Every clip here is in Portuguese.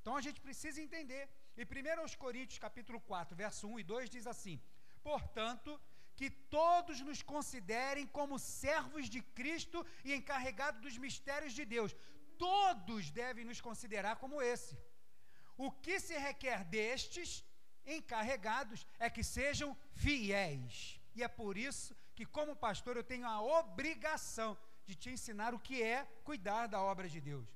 Então a gente precisa entender. E 1 aos Coríntios, capítulo 4, verso 1 e 2 diz assim: Portanto, que todos nos considerem como servos de Cristo e encarregados dos mistérios de Deus. Todos devem nos considerar como esse. O que se requer destes encarregados é que sejam fiéis. E é por isso que, como pastor, eu tenho a obrigação de te ensinar o que é cuidar da obra de Deus.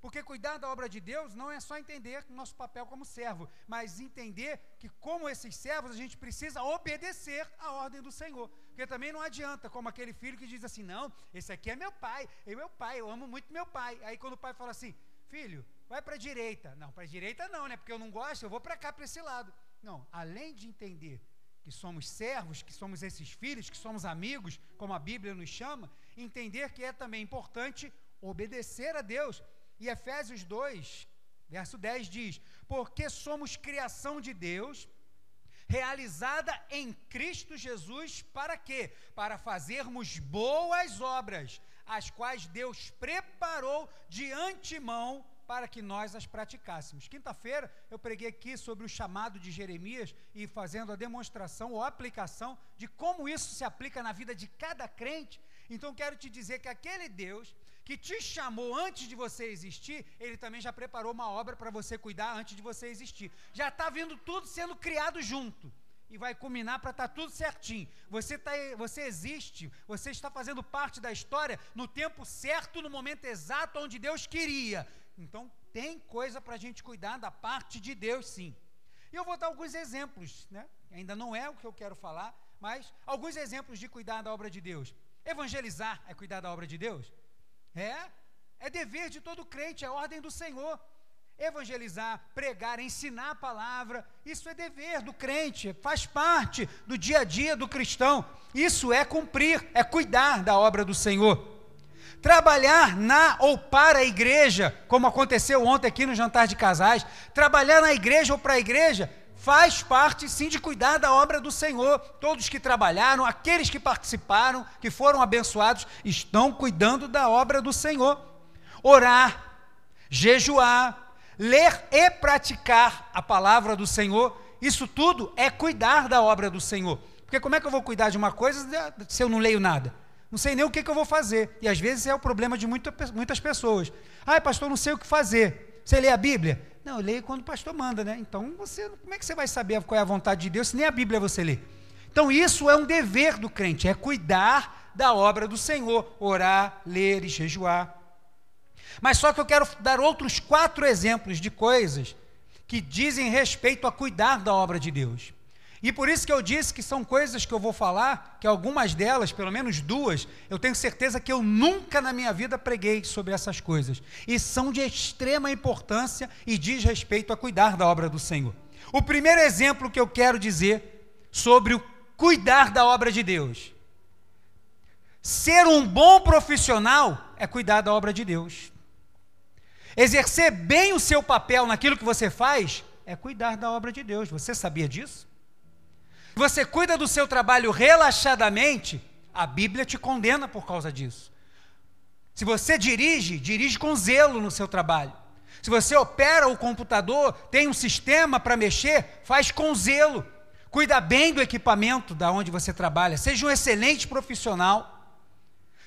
Porque cuidar da obra de Deus não é só entender nosso papel como servo, mas entender que, como esses servos, a gente precisa obedecer à ordem do Senhor. Porque também não adianta, como aquele filho que diz assim: não, esse aqui é meu pai, é meu pai, eu amo muito meu pai. Aí quando o pai fala assim: filho, vai para a direita. Não, para a direita não, né? Porque eu não gosto, eu vou para cá, para esse lado. Não, além de entender que somos servos, que somos esses filhos, que somos amigos, como a Bíblia nos chama, entender que é também importante obedecer a Deus e Efésios 2, verso 10 diz: Porque somos criação de Deus, realizada em Cristo Jesus, para quê? Para fazermos boas obras, as quais Deus preparou de antemão para que nós as praticássemos. Quinta-feira eu preguei aqui sobre o chamado de Jeremias e fazendo a demonstração ou aplicação de como isso se aplica na vida de cada crente. Então quero te dizer que aquele Deus que te chamou antes de você existir, ele também já preparou uma obra para você cuidar antes de você existir. Já está vindo tudo sendo criado junto. E vai culminar para estar tá tudo certinho. Você, tá, você existe, você está fazendo parte da história no tempo certo, no momento exato onde Deus queria. Então, tem coisa para a gente cuidar da parte de Deus, sim. E eu vou dar alguns exemplos, né? Ainda não é o que eu quero falar, mas alguns exemplos de cuidar da obra de Deus. Evangelizar é cuidar da obra de Deus? É, é dever de todo crente, é ordem do Senhor. Evangelizar, pregar, ensinar a palavra, isso é dever do crente, faz parte do dia a dia do cristão. Isso é cumprir, é cuidar da obra do Senhor. Trabalhar na ou para a igreja, como aconteceu ontem aqui no jantar de casais, trabalhar na igreja ou para a igreja faz parte sim de cuidar da obra do Senhor. Todos que trabalharam, aqueles que participaram, que foram abençoados, estão cuidando da obra do Senhor. Orar, jejuar, ler e praticar a palavra do Senhor, isso tudo é cuidar da obra do Senhor. Porque como é que eu vou cuidar de uma coisa se eu não leio nada? Não sei nem o que, que eu vou fazer. E às vezes é o problema de muita, muitas pessoas. Ah, pastor, não sei o que fazer. Você lê a Bíblia? Não, eu leio quando o pastor manda, né? Então, você, como é que você vai saber qual é a vontade de Deus se nem a Bíblia você lê? Então, isso é um dever do crente, é cuidar da obra do Senhor, orar, ler e jejuar. Mas só que eu quero dar outros quatro exemplos de coisas que dizem respeito a cuidar da obra de Deus. E por isso que eu disse que são coisas que eu vou falar, que algumas delas, pelo menos duas, eu tenho certeza que eu nunca na minha vida preguei sobre essas coisas. E são de extrema importância e diz respeito a cuidar da obra do Senhor. O primeiro exemplo que eu quero dizer sobre o cuidar da obra de Deus. Ser um bom profissional é cuidar da obra de Deus. Exercer bem o seu papel naquilo que você faz é cuidar da obra de Deus. Você sabia disso? Você cuida do seu trabalho relaxadamente, a Bíblia te condena por causa disso. Se você dirige, dirige com zelo no seu trabalho. Se você opera o computador, tem um sistema para mexer, faz com zelo. Cuida bem do equipamento da onde você trabalha, seja um excelente profissional.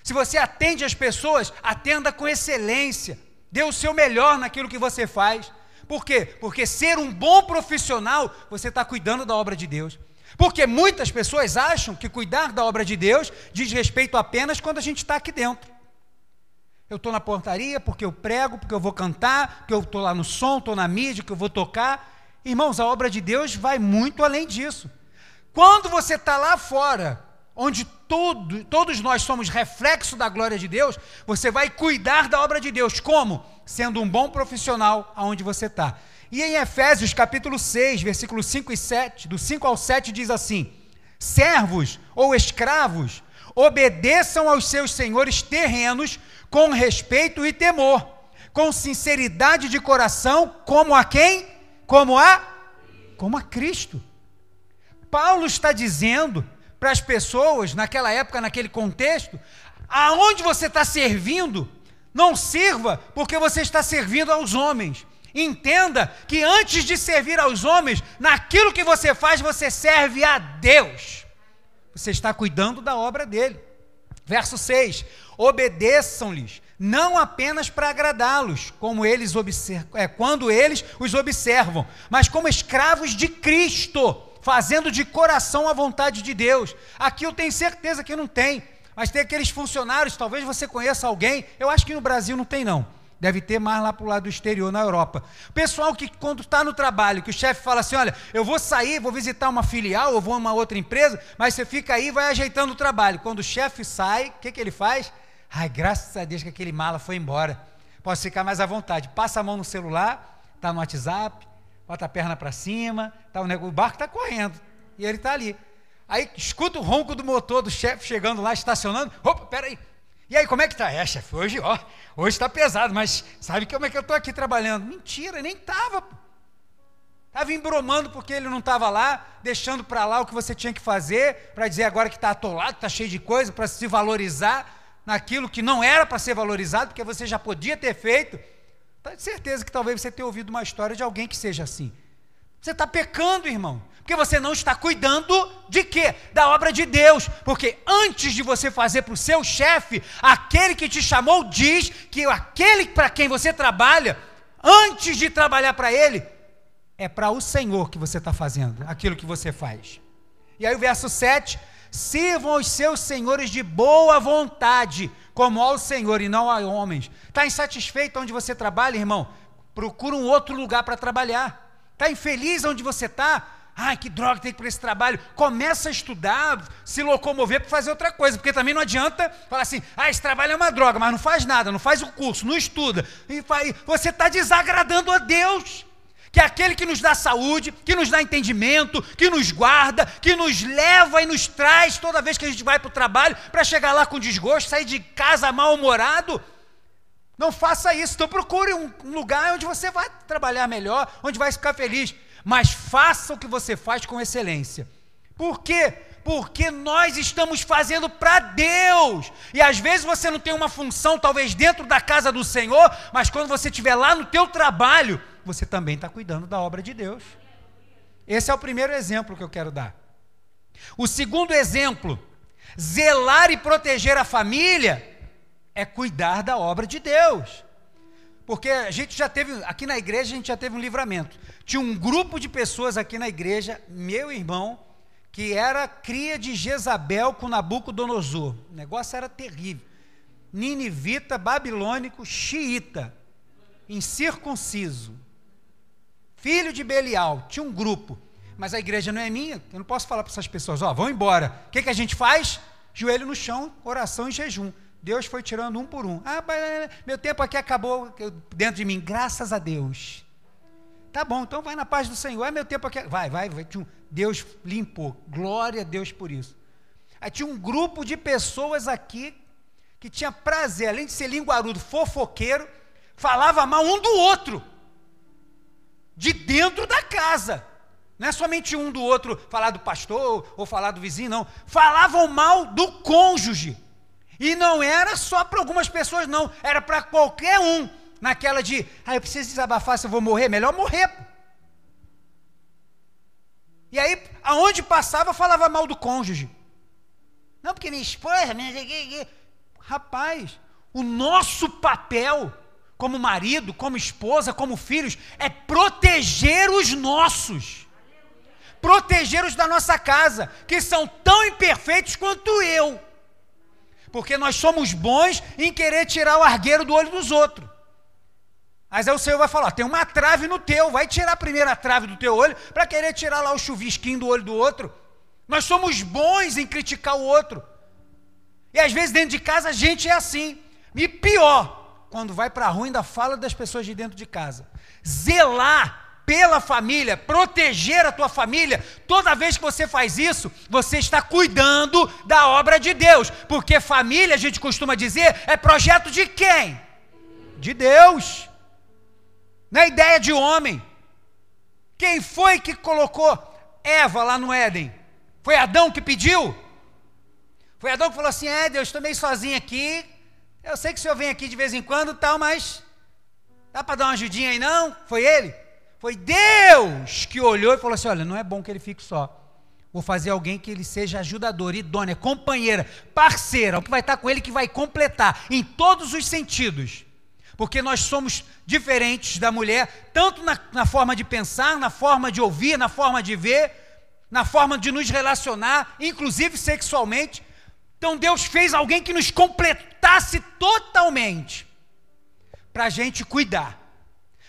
Se você atende as pessoas, atenda com excelência. Dê o seu melhor naquilo que você faz. Por quê? Porque ser um bom profissional, você está cuidando da obra de Deus. Porque muitas pessoas acham que cuidar da obra de Deus diz respeito apenas quando a gente está aqui dentro. Eu estou na portaria porque eu prego, porque eu vou cantar, porque eu estou lá no som, estou na mídia, que eu vou tocar. Irmãos, a obra de Deus vai muito além disso. Quando você está lá fora, onde todo, todos nós somos reflexo da glória de Deus, você vai cuidar da obra de Deus. Como? Sendo um bom profissional aonde você está. E em Efésios capítulo 6, versículos 5 e 7, do 5 ao 7 diz assim: Servos ou escravos, obedeçam aos seus senhores terrenos com respeito e temor, com sinceridade de coração, como a quem? Como a como a Cristo. Paulo está dizendo para as pessoas naquela época, naquele contexto, aonde você está servindo, não sirva porque você está servindo aos homens Entenda que antes de servir aos homens, naquilo que você faz, você serve a Deus. Você está cuidando da obra dele. Verso 6: Obedeçam-lhes, não apenas para agradá-los, como eles é, quando eles os observam, mas como escravos de Cristo, fazendo de coração a vontade de Deus. Aqui eu tenho certeza que não tem, mas tem aqueles funcionários, talvez você conheça alguém, eu acho que no Brasil não tem não Deve ter mais lá para o lado do exterior, na Europa. Pessoal que, quando está no trabalho, que o chefe fala assim: olha, eu vou sair, vou visitar uma filial, ou vou a uma outra empresa, mas você fica aí e vai ajeitando o trabalho. Quando o chefe sai, o que, que ele faz? Ai, graças a Deus que aquele mala foi embora. Posso ficar mais à vontade. Passa a mão no celular, está no WhatsApp, bota a perna para cima, tá, o, negócio, o barco está correndo. E ele está ali. Aí escuta o ronco do motor do chefe chegando lá, estacionando. Opa, peraí. E aí, como é que está? É, chefe, hoje, ó, Hoje está pesado, mas sabe como é que eu estou aqui trabalhando? Mentira, nem estava. Estava embromando porque ele não estava lá, deixando para lá o que você tinha que fazer, para dizer agora que está atolado, está cheio de coisa, para se valorizar naquilo que não era para ser valorizado, porque você já podia ter feito. Tenho certeza que talvez você tenha ouvido uma história de alguém que seja assim. Você está pecando, irmão. Porque você não está cuidando de quê? Da obra de Deus. Porque antes de você fazer para o seu chefe, aquele que te chamou diz que aquele para quem você trabalha, antes de trabalhar para ele, é para o Senhor que você está fazendo, aquilo que você faz. E aí o verso 7: sirvam os seus senhores de boa vontade, como ao Senhor e não a homens. Está insatisfeito onde você trabalha, irmão? Procura um outro lugar para trabalhar. Está infeliz onde você está? Ai, que droga, tem que ir para esse trabalho. Começa a estudar, se locomover para fazer outra coisa, porque também não adianta falar assim, ah, esse trabalho é uma droga, mas não faz nada, não faz o curso, não estuda. E você está desagradando a Deus, que é aquele que nos dá saúde, que nos dá entendimento, que nos guarda, que nos leva e nos traz toda vez que a gente vai para o trabalho, para chegar lá com desgosto, sair de casa mal-humorado. Não faça isso, então procure um lugar onde você vai trabalhar melhor, onde vai ficar feliz mas faça o que você faz com excelência. Por quê? Porque nós estamos fazendo para Deus. E às vezes você não tem uma função, talvez dentro da casa do Senhor, mas quando você estiver lá no teu trabalho, você também está cuidando da obra de Deus. Esse é o primeiro exemplo que eu quero dar. O segundo exemplo, zelar e proteger a família, é cuidar da obra de Deus. Porque a gente já teve, aqui na igreja, a gente já teve um livramento. Tinha um grupo de pessoas aqui na igreja, meu irmão, que era cria de Jezabel com Nabucodonosor. O negócio era terrível. Ninivita, babilônico, xiita, incircunciso. Filho de Belial. Tinha um grupo. Mas a igreja não é minha. Eu não posso falar para essas pessoas, ó, oh, vão embora. O que, que a gente faz? Joelho no chão, oração e jejum. Deus foi tirando um por um. Ah, meu tempo aqui acabou dentro de mim, graças a Deus. Tá bom, então vai na paz do Senhor. É meu tempo aqui. Vai, vai, vai. Deus limpou. Glória a Deus por isso. Aí tinha um grupo de pessoas aqui que tinha prazer, além de ser linguarudo, fofoqueiro, falava mal um do outro. De dentro da casa. Não é somente um do outro falar do pastor ou falar do vizinho, não. Falavam mal do cônjuge. E não era só para algumas pessoas, não. Era para qualquer um naquela de, ah, eu preciso desabafar se eu vou morrer, melhor morrer. E aí, aonde passava, falava mal do cônjuge. Não, porque minha esposa, minha... Rapaz, o nosso papel como marido, como esposa, como filhos, é proteger os nossos. Proteger os da nossa casa, que são tão imperfeitos quanto eu. Porque nós somos bons em querer tirar o argueiro do olho dos outros. Mas aí o Senhor vai falar: tem uma trave no teu, vai tirar a primeira trave do teu olho para querer tirar lá o chuvisquinho do olho do outro. Nós somos bons em criticar o outro. E às vezes dentro de casa a gente é assim. E pior, quando vai para a rua ainda fala das pessoas de dentro de casa. Zelar pela família, proteger a tua família, toda vez que você faz isso, você está cuidando da obra de Deus. Porque família, a gente costuma dizer, é projeto de quem? De Deus. Não é ideia de homem. Quem foi que colocou Eva lá no Éden? Foi Adão que pediu? Foi Adão que falou assim: É, Deus, estou meio sozinho aqui. Eu sei que o senhor vem aqui de vez em quando tal, mas Dá para dar uma ajudinha aí não? Foi ele? Foi Deus que olhou e falou assim: olha, não é bom que ele fique só. Vou fazer alguém que ele seja ajudador, idônea, companheira, parceira, que vai estar com ele, que vai completar em todos os sentidos. Porque nós somos diferentes da mulher, tanto na, na forma de pensar, na forma de ouvir, na forma de ver, na forma de nos relacionar, inclusive sexualmente. Então Deus fez alguém que nos completasse totalmente, para a gente cuidar,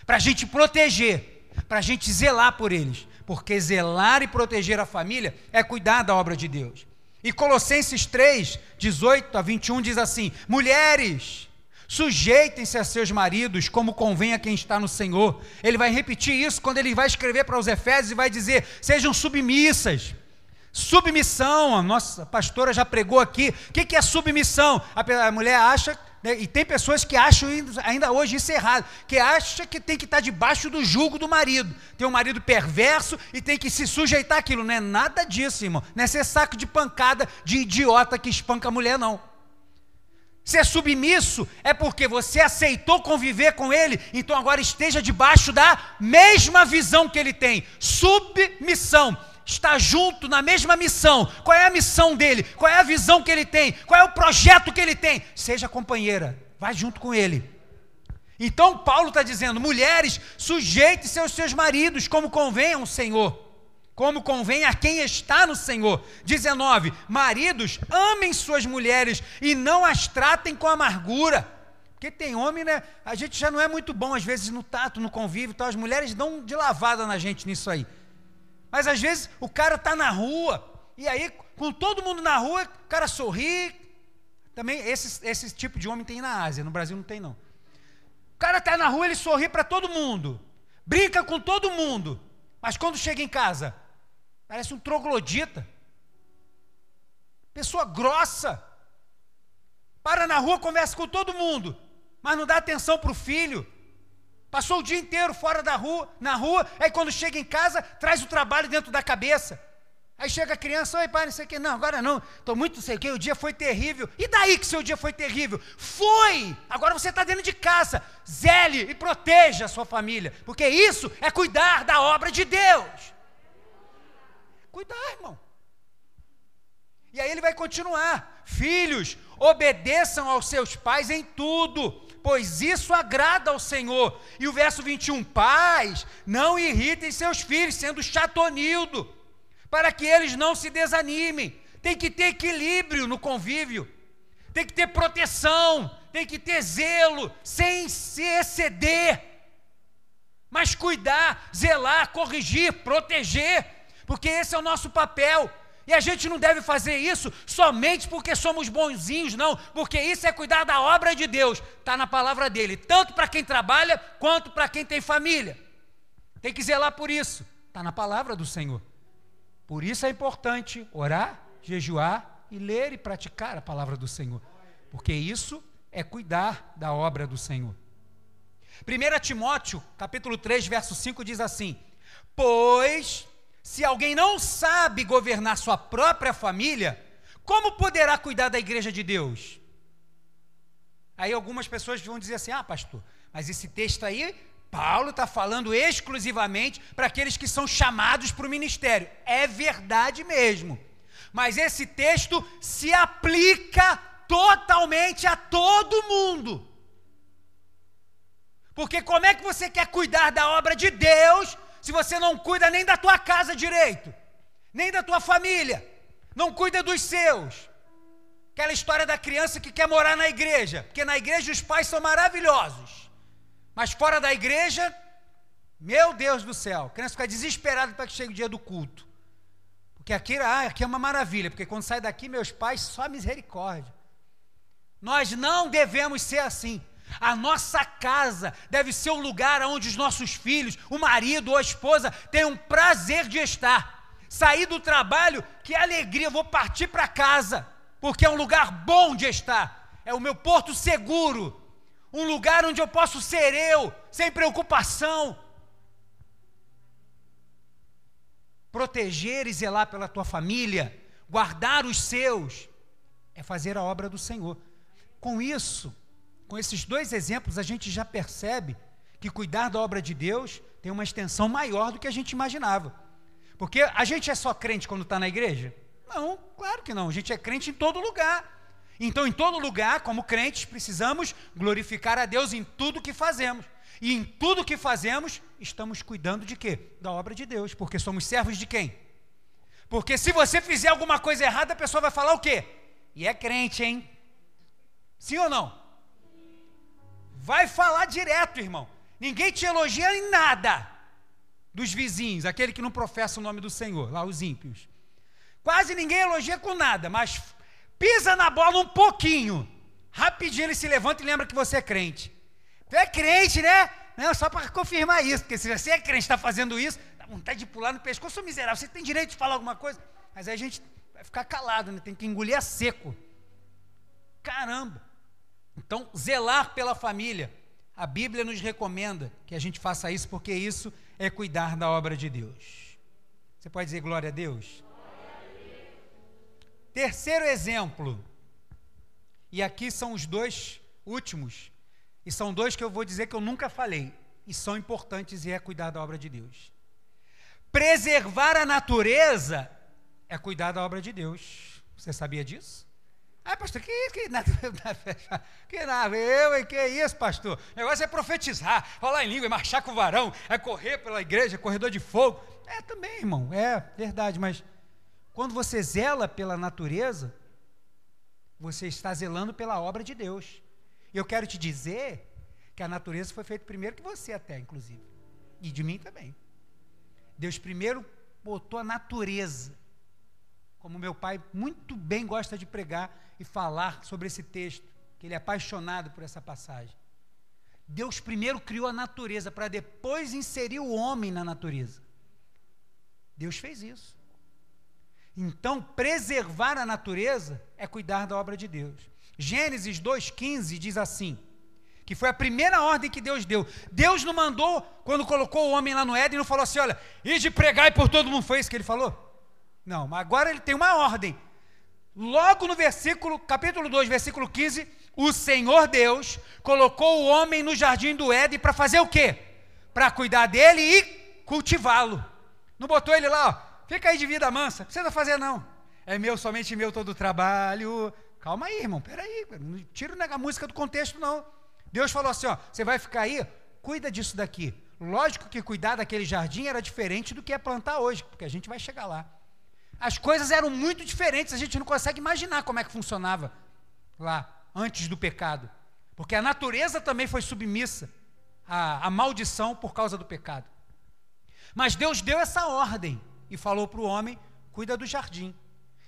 para a gente proteger, para a gente zelar por eles porque zelar e proteger a família é cuidar da obra de Deus. E Colossenses 3, 18 a 21 diz assim: Mulheres, sujeitem-se a seus maridos, como convém a quem está no Senhor. Ele vai repetir isso quando ele vai escrever para os Efésios e vai dizer: sejam submissas. Submissão, a nossa pastora já pregou aqui. O que é submissão? A mulher acha né? E tem pessoas que acham ainda hoje isso errado, que acha que tem que estar debaixo do jugo do marido. Tem um marido perverso e tem que se sujeitar àquilo. Não é nada disso, irmão. Não é ser saco de pancada de idiota que espanca a mulher, não. Ser submisso é porque você aceitou conviver com ele, então agora esteja debaixo da mesma visão que ele tem. Submissão está junto na mesma missão. Qual é a missão dele? Qual é a visão que ele tem? Qual é o projeto que ele tem? Seja companheira, vai junto com ele. Então Paulo está dizendo: mulheres, sujeite-se aos seus maridos, como convém ao Senhor, como convém a quem está no Senhor. 19: Maridos, amem suas mulheres e não as tratem com amargura. Porque tem homem, né? A gente já não é muito bom, às vezes, no tato, no convívio, então as mulheres dão de lavada na gente nisso aí. Mas às vezes o cara está na rua, e aí, com todo mundo na rua, o cara sorri. Também esse, esse tipo de homem tem na Ásia, no Brasil não tem não. O cara está na rua, ele sorri para todo mundo, brinca com todo mundo, mas quando chega em casa, parece um troglodita. Pessoa grossa. Para na rua, conversa com todo mundo, mas não dá atenção para o filho, Passou o dia inteiro fora da rua, na rua, aí quando chega em casa, traz o trabalho dentro da cabeça. Aí chega a criança, oi pai, não sei o que, não, agora não, estou muito não sei o que, o dia foi terrível. E daí que seu dia foi terrível? Foi! Agora você está dentro de casa. Zele e proteja a sua família, porque isso é cuidar da obra de Deus. Cuidar, irmão. E aí ele vai continuar: Filhos, obedeçam aos seus pais em tudo pois isso agrada ao Senhor. E o verso 21, pais, não irritem seus filhos, sendo chatonildo, para que eles não se desanimem. Tem que ter equilíbrio no convívio, tem que ter proteção, tem que ter zelo, sem se exceder, mas cuidar, zelar, corrigir, proteger, porque esse é o nosso papel. E a gente não deve fazer isso somente porque somos bonzinhos, não, porque isso é cuidar da obra de Deus, está na palavra dele, tanto para quem trabalha quanto para quem tem família. Tem que zelar por isso, está na palavra do Senhor. Por isso é importante orar, jejuar e ler e praticar a palavra do Senhor, porque isso é cuidar da obra do Senhor. 1 Timóteo, capítulo 3, verso 5 diz assim: Pois se alguém não sabe governar sua própria família, como poderá cuidar da igreja de Deus? Aí algumas pessoas vão dizer assim: ah, pastor, mas esse texto aí, Paulo está falando exclusivamente para aqueles que são chamados para o ministério. É verdade mesmo. Mas esse texto se aplica totalmente a todo mundo. Porque como é que você quer cuidar da obra de Deus se você não cuida nem da tua casa direito, nem da tua família, não cuida dos seus. Aquela história da criança que quer morar na igreja, porque na igreja os pais são maravilhosos, mas fora da igreja, meu Deus do céu, a criança fica desesperada para que chegue o dia do culto. Porque aqui, ah, aqui é uma maravilha, porque quando sai daqui, meus pais, só misericórdia. Nós não devemos ser assim. A nossa casa deve ser o lugar onde os nossos filhos, o marido ou a esposa tenham prazer de estar. Sair do trabalho, que alegria, vou partir para casa, porque é um lugar bom de estar. É o meu porto seguro, um lugar onde eu posso ser eu, sem preocupação. Proteger e zelar pela tua família, guardar os seus, é fazer a obra do Senhor. Com isso, com esses dois exemplos, a gente já percebe que cuidar da obra de Deus tem uma extensão maior do que a gente imaginava. Porque a gente é só crente quando está na igreja? Não, claro que não. A gente é crente em todo lugar. Então, em todo lugar, como crentes, precisamos glorificar a Deus em tudo que fazemos. E em tudo que fazemos, estamos cuidando de quê? Da obra de Deus, porque somos servos de quem? Porque se você fizer alguma coisa errada, a pessoa vai falar o quê? E é crente, hein? Sim ou não? Vai falar direto, irmão. Ninguém te elogia em nada dos vizinhos, aquele que não professa o nome do Senhor, lá os ímpios. Quase ninguém elogia com nada, mas pisa na bola um pouquinho. Rapidinho ele se levanta e lembra que você é crente. Tu é crente, né? Não, só para confirmar isso, porque se você é crente está fazendo isso, dá vontade de pular no pescoço miserável. Você tem direito de falar alguma coisa, mas aí a gente vai ficar calado, né? tem que engolir a seco. Caramba! Então, zelar pela família. A Bíblia nos recomenda que a gente faça isso, porque isso é cuidar da obra de Deus. Você pode dizer glória a Deus? Glória a Deus. Terceiro exemplo, e aqui são os dois últimos e são dois que eu vou dizer que eu nunca falei, e são importantes e é cuidar da obra de Deus. Preservar a natureza é cuidar da obra de Deus. Você sabia disso? Ah, pastor, que? Que, que nada, eu, que isso, pastor? O negócio é profetizar, falar em língua, é marchar com o varão, é correr pela igreja, é corredor de fogo. É também, irmão, é verdade, mas quando você zela pela natureza, você está zelando pela obra de Deus. E eu quero te dizer que a natureza foi feita primeiro que você, até, inclusive. E de mim também. Deus primeiro botou a natureza. Como meu pai muito bem gosta de pregar e falar sobre esse texto, que ele é apaixonado por essa passagem. Deus primeiro criou a natureza para depois inserir o homem na natureza. Deus fez isso. Então, preservar a natureza é cuidar da obra de Deus. Gênesis 2,15 diz assim: que foi a primeira ordem que Deus deu. Deus não mandou, quando colocou o homem lá no Éden, não falou assim: olha, e de pregar e por todo mundo foi isso que ele falou? Não, mas agora ele tem uma ordem. Logo no versículo, capítulo 2, versículo 15, o Senhor Deus colocou o homem no jardim do Éden para fazer o quê? Para cuidar dele e cultivá-lo. Não botou ele lá, ó, fica aí de vida mansa, não precisa fazer não. É meu, somente meu todo o trabalho, Calma aí, irmão, peraí, não tira a música do contexto, não. Deus falou assim: ó, você vai ficar aí, cuida disso daqui. Lógico que cuidar daquele jardim era diferente do que é plantar hoje, porque a gente vai chegar lá. As coisas eram muito diferentes, a gente não consegue imaginar como é que funcionava lá, antes do pecado. Porque a natureza também foi submissa à, à maldição por causa do pecado. Mas Deus deu essa ordem e falou para o homem: cuida do jardim.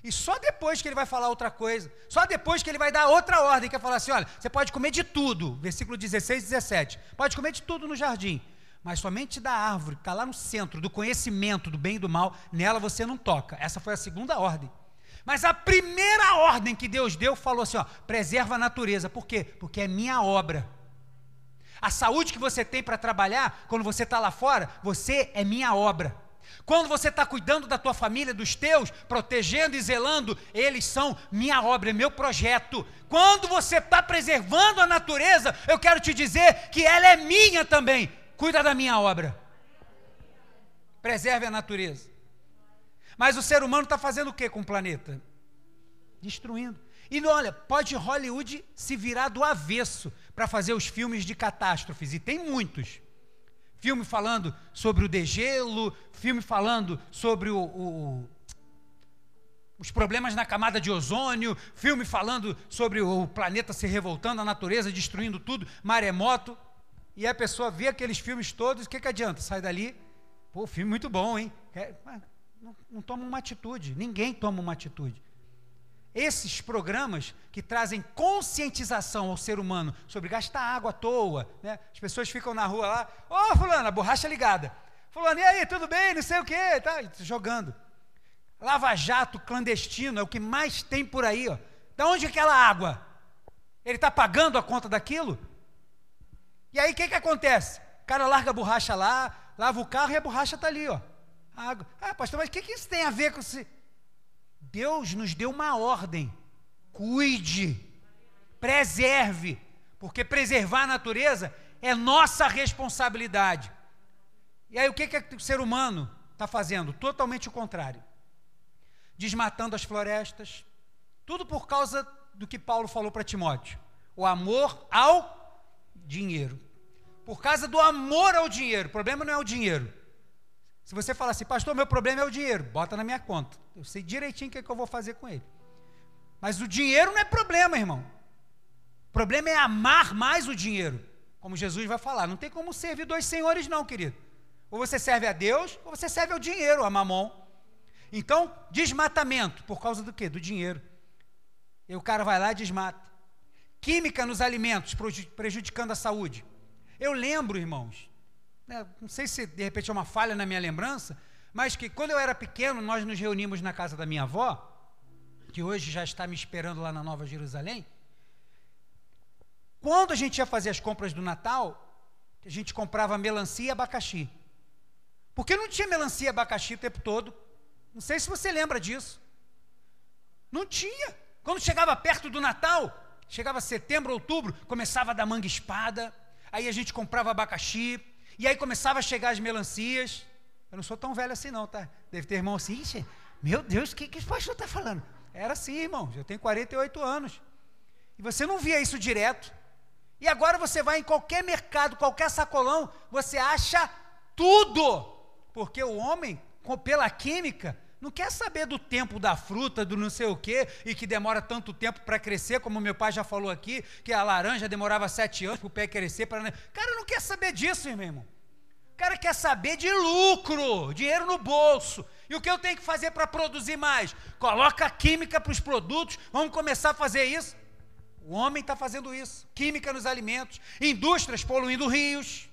E só depois que ele vai falar outra coisa, só depois que ele vai dar outra ordem, que é falar assim: olha, você pode comer de tudo, versículo 16 e 17, pode comer de tudo no jardim, mas somente da árvore que está lá no centro, do conhecimento do bem e do mal, nela você não toca. Essa foi a segunda ordem. Mas a primeira ordem que Deus deu falou assim: ó, preserva a natureza. Por quê? Porque é minha obra. A saúde que você tem para trabalhar, quando você está lá fora, você é minha obra. Quando você está cuidando da tua família, dos teus, protegendo e zelando, eles são minha obra, é meu projeto. Quando você está preservando a natureza, eu quero te dizer que ela é minha também. Cuida da minha obra. Preserve a natureza. Mas o ser humano está fazendo o que com o planeta? Destruindo. E olha, pode Hollywood se virar do avesso para fazer os filmes de catástrofes, e tem muitos filme falando sobre o degelo, filme falando sobre o, o, os problemas na camada de ozônio, filme falando sobre o planeta se revoltando, a natureza destruindo tudo, maremoto. E a pessoa vê aqueles filmes todos, o que, que adianta? Sai dali, pô, filme muito bom, hein? Não, não toma uma atitude, ninguém toma uma atitude esses programas que trazem conscientização ao ser humano sobre gastar água à toa, né? As pessoas ficam na rua lá, ô oh, fulano, a borracha ligada. Fulano, e aí, tudo bem? Não sei o quê, tá jogando. Lava jato clandestino é o que mais tem por aí, ó. Da onde é aquela água? Ele está pagando a conta daquilo? E aí o que, que acontece? O cara larga a borracha lá, lava o carro e a borracha está ali, ó. A água. Ah, pastor, mas o que, que isso tem a ver com esse. Deus nos deu uma ordem: cuide, preserve, porque preservar a natureza é nossa responsabilidade. E aí o que, que o ser humano está fazendo? Totalmente o contrário. Desmatando as florestas, tudo por causa do que Paulo falou para Timóteo: o amor ao dinheiro. Por causa do amor ao dinheiro. O problema não é o dinheiro. Se você falar assim, pastor, meu problema é o dinheiro, bota na minha conta. Eu sei direitinho o que, é que eu vou fazer com ele. Mas o dinheiro não é problema, irmão. O problema é amar mais o dinheiro. Como Jesus vai falar. Não tem como servir dois senhores, não, querido. Ou você serve a Deus, ou você serve ao dinheiro, a mamon. Então, desmatamento, por causa do quê? Do dinheiro. E o cara vai lá e desmata. Química nos alimentos, prejudicando a saúde. Eu lembro, irmãos, né, não sei se de repente é uma falha na minha lembrança, mas que quando eu era pequeno, nós nos reunimos na casa da minha avó, que hoje já está me esperando lá na Nova Jerusalém. Quando a gente ia fazer as compras do Natal, a gente comprava melancia e abacaxi. Porque não tinha melancia e abacaxi o tempo todo. Não sei se você lembra disso. Não tinha. Quando chegava perto do Natal, chegava setembro, outubro, começava a dar manga espada, aí a gente comprava abacaxi, e aí começava a chegar as melancias. Eu não sou tão velho assim, não, tá? Deve ter irmão assim, meu Deus, o que, que o pastor está falando? Era assim, irmão, eu tenho 48 anos. E você não via isso direto. E agora você vai em qualquer mercado, qualquer sacolão, você acha tudo. Porque o homem, pela química, não quer saber do tempo da fruta, do não sei o quê, e que demora tanto tempo para crescer, como meu pai já falou aqui, que a laranja demorava sete anos para o pé crescer. Pra... Cara não quer saber disso, meu irmão. O cara quer saber de lucro, dinheiro no bolso. E o que eu tenho que fazer para produzir mais? Coloca química para os produtos, vamos começar a fazer isso. O homem está fazendo isso. Química nos alimentos, indústrias poluindo rios,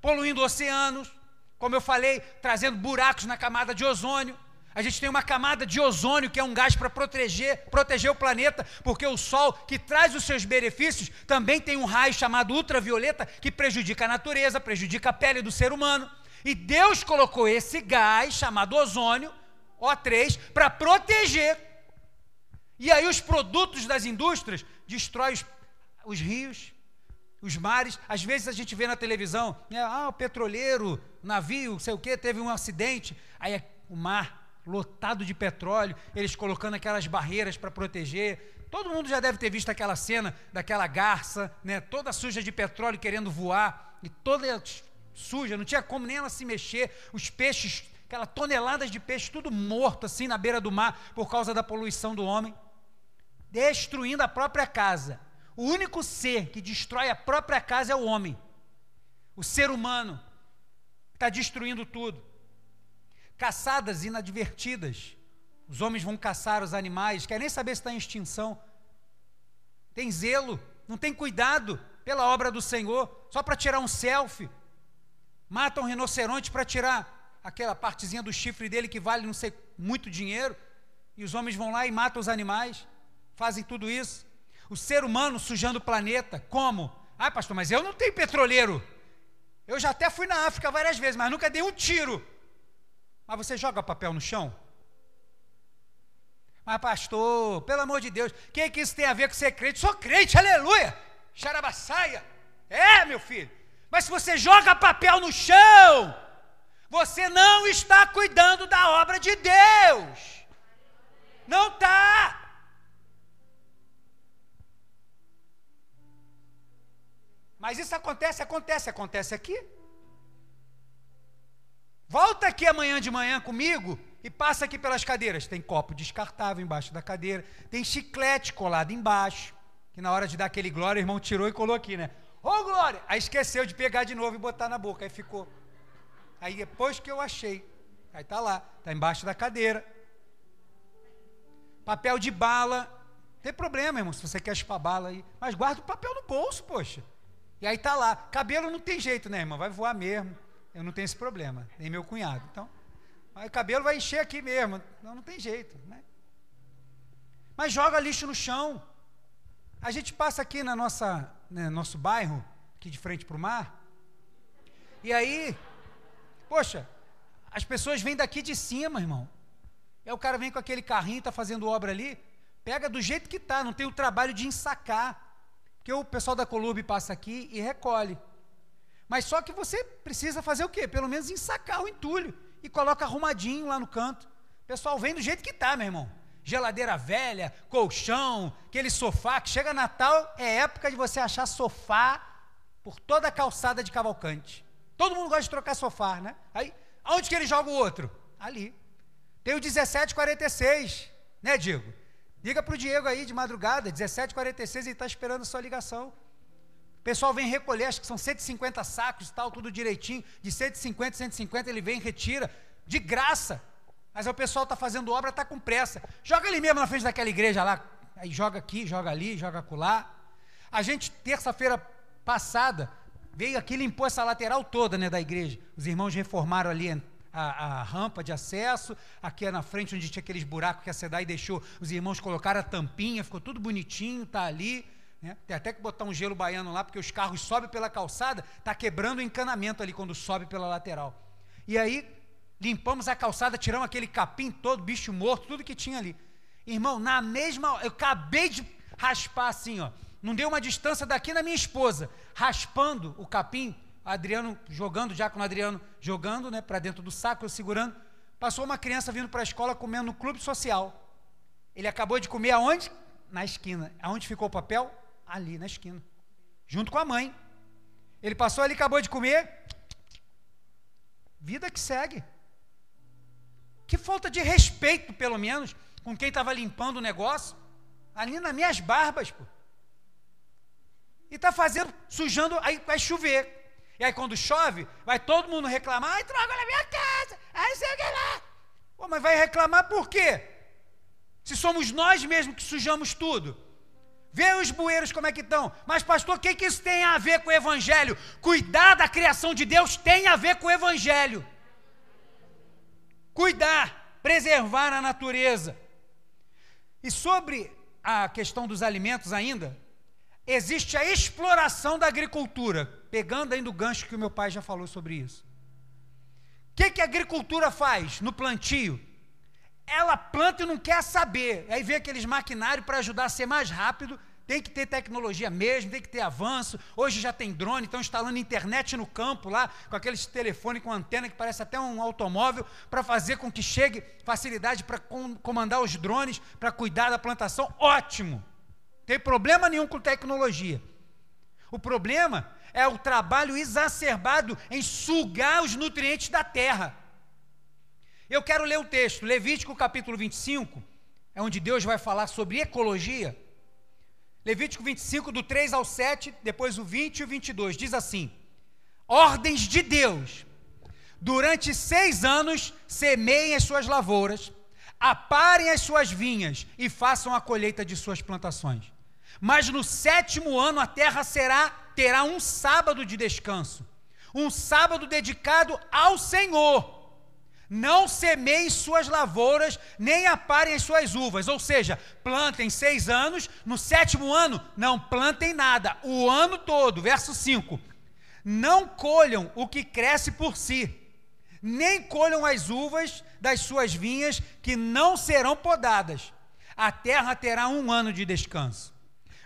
poluindo oceanos, como eu falei, trazendo buracos na camada de ozônio. A gente tem uma camada de ozônio, que é um gás para proteger, proteger o planeta, porque o Sol, que traz os seus benefícios, também tem um raio chamado ultravioleta, que prejudica a natureza, prejudica a pele do ser humano. E Deus colocou esse gás, chamado ozônio, O3, para proteger. E aí os produtos das indústrias destroem os, os rios, os mares. Às vezes a gente vê na televisão, né, ah, o petroleiro, navio, sei o que, teve um acidente. Aí o mar lotado de petróleo, eles colocando aquelas barreiras para proteger. Todo mundo já deve ter visto aquela cena daquela garça, né, toda suja de petróleo querendo voar, e toda suja, não tinha como nem ela se mexer, os peixes, aquelas toneladas de peixe, tudo morto assim na beira do mar por causa da poluição do homem, destruindo a própria casa. O único ser que destrói a própria casa é o homem, o ser humano, está destruindo tudo caçadas inadvertidas. Os homens vão caçar os animais, querem nem saber se está em extinção. Tem zelo, não tem cuidado pela obra do Senhor, só para tirar um selfie. Matam um rinoceronte para tirar aquela partezinha do chifre dele que vale não sei muito dinheiro. E os homens vão lá e matam os animais, fazem tudo isso. O ser humano sujando o planeta, como? Ah, pastor, mas eu não tenho petroleiro. Eu já até fui na África várias vezes, mas nunca dei um tiro mas você joga papel no chão? Mas, pastor, pelo amor de Deus, o que, que isso tem a ver com ser crente? Sou crente, aleluia! Xarabaçaia! É, meu filho. Mas se você joga papel no chão, você não está cuidando da obra de Deus. Não está. Mas isso acontece, acontece, acontece aqui. Volta aqui amanhã de manhã comigo e passa aqui pelas cadeiras. Tem copo descartável embaixo da cadeira, tem chiclete colado embaixo, que na hora de dar aquele glória, o irmão tirou e colou aqui, né? Ô oh, glória! Aí esqueceu de pegar de novo e botar na boca, aí ficou. Aí depois que eu achei, aí tá lá, tá embaixo da cadeira. Papel de bala, tem problema, irmão, se você quer chupar bala aí, mas guarda o papel no bolso, poxa. E aí tá lá, cabelo não tem jeito, né, irmão? Vai voar mesmo. Eu não tenho esse problema, nem meu cunhado. Então, o cabelo vai encher aqui mesmo. Não, não tem jeito. Né? Mas joga lixo no chão. A gente passa aqui na nossa, né, nosso bairro, aqui de frente para o mar. E aí, poxa, as pessoas vêm daqui de cima, irmão. E o cara vem com aquele carrinho, está fazendo obra ali, pega do jeito que está, não tem o trabalho de ensacar. Porque o pessoal da Colube passa aqui e recolhe. Mas só que você precisa fazer o quê? Pelo menos ensacar o entulho e coloca arrumadinho lá no canto. O pessoal vem do jeito que está, meu irmão. Geladeira velha, colchão, aquele sofá, que chega Natal, é época de você achar sofá por toda a calçada de Cavalcante. Todo mundo gosta de trocar sofá, né? Aí, aonde que ele joga o outro? Ali. Tem o 1746, né, Diego? Liga para o Diego aí de madrugada, 1746, ele está esperando a sua ligação. O pessoal vem recolher, acho que são 150 sacos tal, tudo direitinho. De 150, 150 ele vem e retira, de graça. Mas o pessoal está fazendo obra, está com pressa. Joga ali mesmo na frente daquela igreja lá. Aí joga aqui, joga ali, joga acolá. A gente, terça-feira passada, veio aqui e limpou essa lateral toda né, da igreja. Os irmãos reformaram ali a, a, rampa de acesso, aqui é na frente onde tinha aqueles buracos que a SEDAI deixou, os irmãos colocaram a tampinha, ficou tudo bonitinho, está ali. Né? Tem até que botar um gelo baiano lá, porque os carros sobem pela calçada, está quebrando o encanamento ali quando sobe pela lateral. E aí, limpamos a calçada, tiramos aquele capim todo, bicho morto, tudo que tinha ali. Irmão, na mesma eu acabei de raspar assim, ó. Não deu uma distância daqui na minha esposa, raspando o capim, Adriano jogando, já com o Adriano jogando, né, para dentro do saco, eu segurando. Passou uma criança vindo para a escola comendo no clube social. Ele acabou de comer aonde? Na esquina. Aonde ficou o papel? Ali na esquina, junto com a mãe. Ele passou ali, acabou de comer. Vida que segue. Que falta de respeito, pelo menos, com quem estava limpando o negócio. Ali nas minhas barbas, pô. E está fazendo, sujando, aí vai chover. E aí quando chove, vai todo mundo reclamar, ai, traga na minha casa, ai, sei o que lá. Pô, mas vai reclamar por quê? Se somos nós mesmos que sujamos tudo. Vê os bueiros como é que estão. Mas, pastor, o que, que isso tem a ver com o Evangelho? Cuidar da criação de Deus tem a ver com o Evangelho. Cuidar, preservar a natureza. E sobre a questão dos alimentos ainda, existe a exploração da agricultura, pegando ainda o gancho que o meu pai já falou sobre isso. O que, que a agricultura faz no plantio? Ela planta e não quer saber. Aí vem aqueles maquinários para ajudar a ser mais rápido. Tem que ter tecnologia mesmo, tem que ter avanço. Hoje já tem drone, estão instalando internet no campo lá, com aqueles telefones com antena que parece até um automóvel, para fazer com que chegue facilidade para com, comandar os drones, para cuidar da plantação. Ótimo! Tem problema nenhum com tecnologia. O problema é o trabalho exacerbado em sugar os nutrientes da terra. Eu quero ler o texto, Levítico capítulo 25, é onde Deus vai falar sobre ecologia. Levítico 25, do 3 ao 7, depois o 20 e o 22, diz assim: Ordens de Deus. Durante seis anos semeiem as suas lavouras, aparem as suas vinhas e façam a colheita de suas plantações. Mas no sétimo ano a terra será terá um sábado de descanso, um sábado dedicado ao Senhor não semeiem suas lavouras, nem aparem as suas uvas. Ou seja, plantem seis anos, no sétimo ano, não plantem nada, o ano todo. Verso 5: Não colham o que cresce por si, nem colham as uvas das suas vinhas, que não serão podadas. A terra terá um ano de descanso.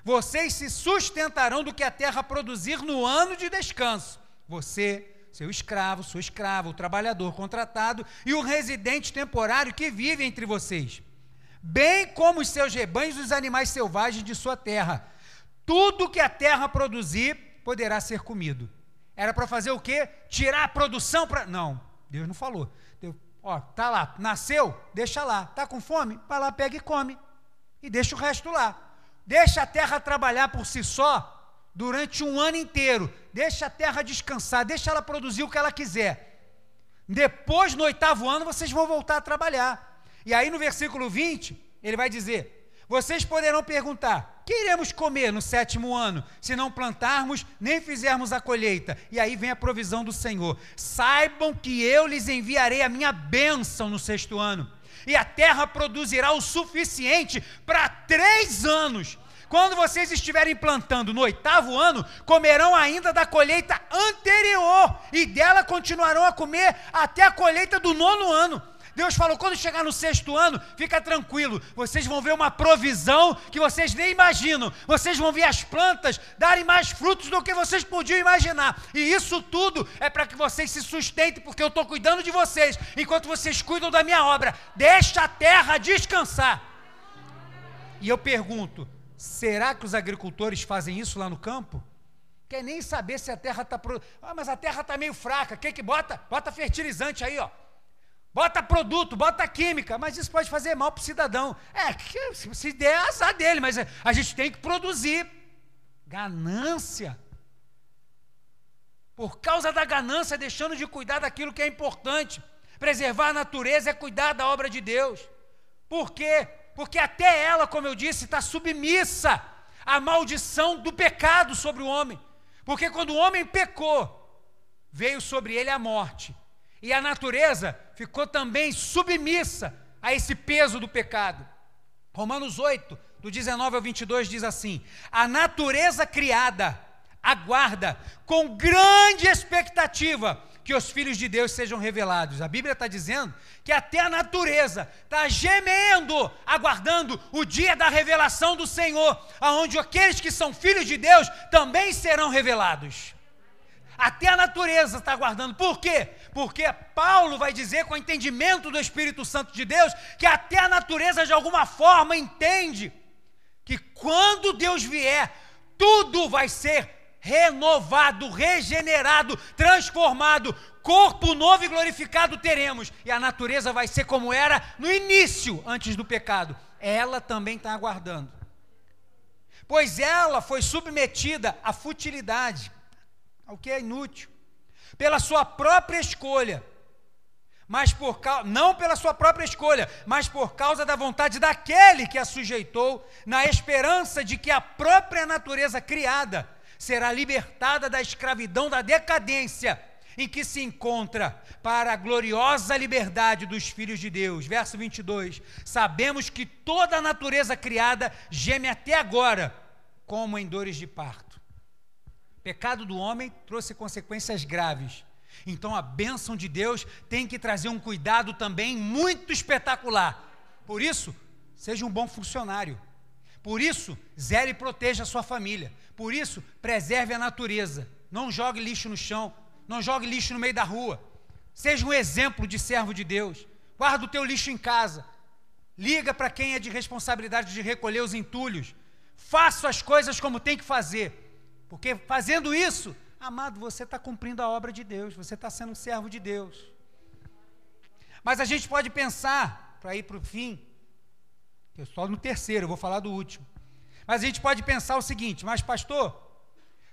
Vocês se sustentarão do que a terra produzir no ano de descanso. Você, seu escravo, sua escrava, o trabalhador contratado e o residente temporário que vive entre vocês, bem como os seus rebanhos e os animais selvagens de sua terra. Tudo que a terra produzir poderá ser comido. Era para fazer o quê? Tirar a produção para. Não, Deus não falou. Deus, ó, tá lá, nasceu, deixa lá. Tá com fome? Vai lá, pega e come. E deixa o resto lá. Deixa a terra trabalhar por si só durante um ano inteiro. Deixa a terra descansar, deixa ela produzir o que ela quiser. Depois, no oitavo ano, vocês vão voltar a trabalhar. E aí, no versículo 20, ele vai dizer: Vocês poderão perguntar: que iremos comer no sétimo ano, se não plantarmos nem fizermos a colheita? E aí vem a provisão do Senhor. Saibam que eu lhes enviarei a minha bênção no sexto ano, e a terra produzirá o suficiente para três anos quando vocês estiverem plantando no oitavo ano, comerão ainda da colheita anterior, e dela continuarão a comer até a colheita do nono ano. Deus falou: quando chegar no sexto ano, fica tranquilo, vocês vão ver uma provisão que vocês nem imaginam. Vocês vão ver as plantas darem mais frutos do que vocês podiam imaginar. E isso tudo é para que vocês se sustentem, porque eu estou cuidando de vocês, enquanto vocês cuidam da minha obra. Deixa a terra descansar. E eu pergunto: será que os agricultores fazem isso lá no campo? Quer nem saber se a terra está. Pro... Ah, mas a terra está meio fraca. Quem que bota? Bota fertilizante aí, ó. Bota produto, bota química, mas isso pode fazer mal para o cidadão. É, se der, é azar dele, mas a gente tem que produzir. Ganância. Por causa da ganância, deixando de cuidar daquilo que é importante. Preservar a natureza é cuidar da obra de Deus. Por quê? Porque até ela, como eu disse, está submissa à maldição do pecado sobre o homem. Porque quando o homem pecou, veio sobre ele a morte. E a natureza ficou também submissa a esse peso do pecado. Romanos 8, do 19 ao 22 diz assim: A natureza criada aguarda com grande expectativa que os filhos de Deus sejam revelados. A Bíblia está dizendo que até a natureza está gemendo, aguardando o dia da revelação do Senhor, aonde aqueles que são filhos de Deus também serão revelados. Até a natureza está aguardando. Por quê? Porque Paulo vai dizer, com o entendimento do Espírito Santo de Deus, que até a natureza de alguma forma entende que quando Deus vier, tudo vai ser renovado, regenerado, transformado, corpo novo e glorificado teremos, e a natureza vai ser como era no início, antes do pecado. Ela também está aguardando, pois ela foi submetida à futilidade, ao que é inútil, pela sua própria escolha. Mas por não pela sua própria escolha, mas por causa da vontade daquele que a sujeitou, na esperança de que a própria natureza criada será libertada da escravidão da decadência em que se encontra para a gloriosa liberdade dos filhos de Deus. Verso 22. Sabemos que toda a natureza criada geme até agora, como em dores de parto. Pecado do homem trouxe consequências graves. Então a bênção de Deus tem que trazer um cuidado também muito espetacular. Por isso, seja um bom funcionário. Por isso, zele e proteja a sua família. Por isso, preserve a natureza. Não jogue lixo no chão. Não jogue lixo no meio da rua. Seja um exemplo de servo de Deus. Guarda o teu lixo em casa. Liga para quem é de responsabilidade de recolher os entulhos. Faça as coisas como tem que fazer. Porque fazendo isso, amado, você está cumprindo a obra de Deus. Você está sendo um servo de Deus. Mas a gente pode pensar, para ir para o fim, eu estou no terceiro, eu vou falar do último. Mas a gente pode pensar o seguinte: mas, pastor,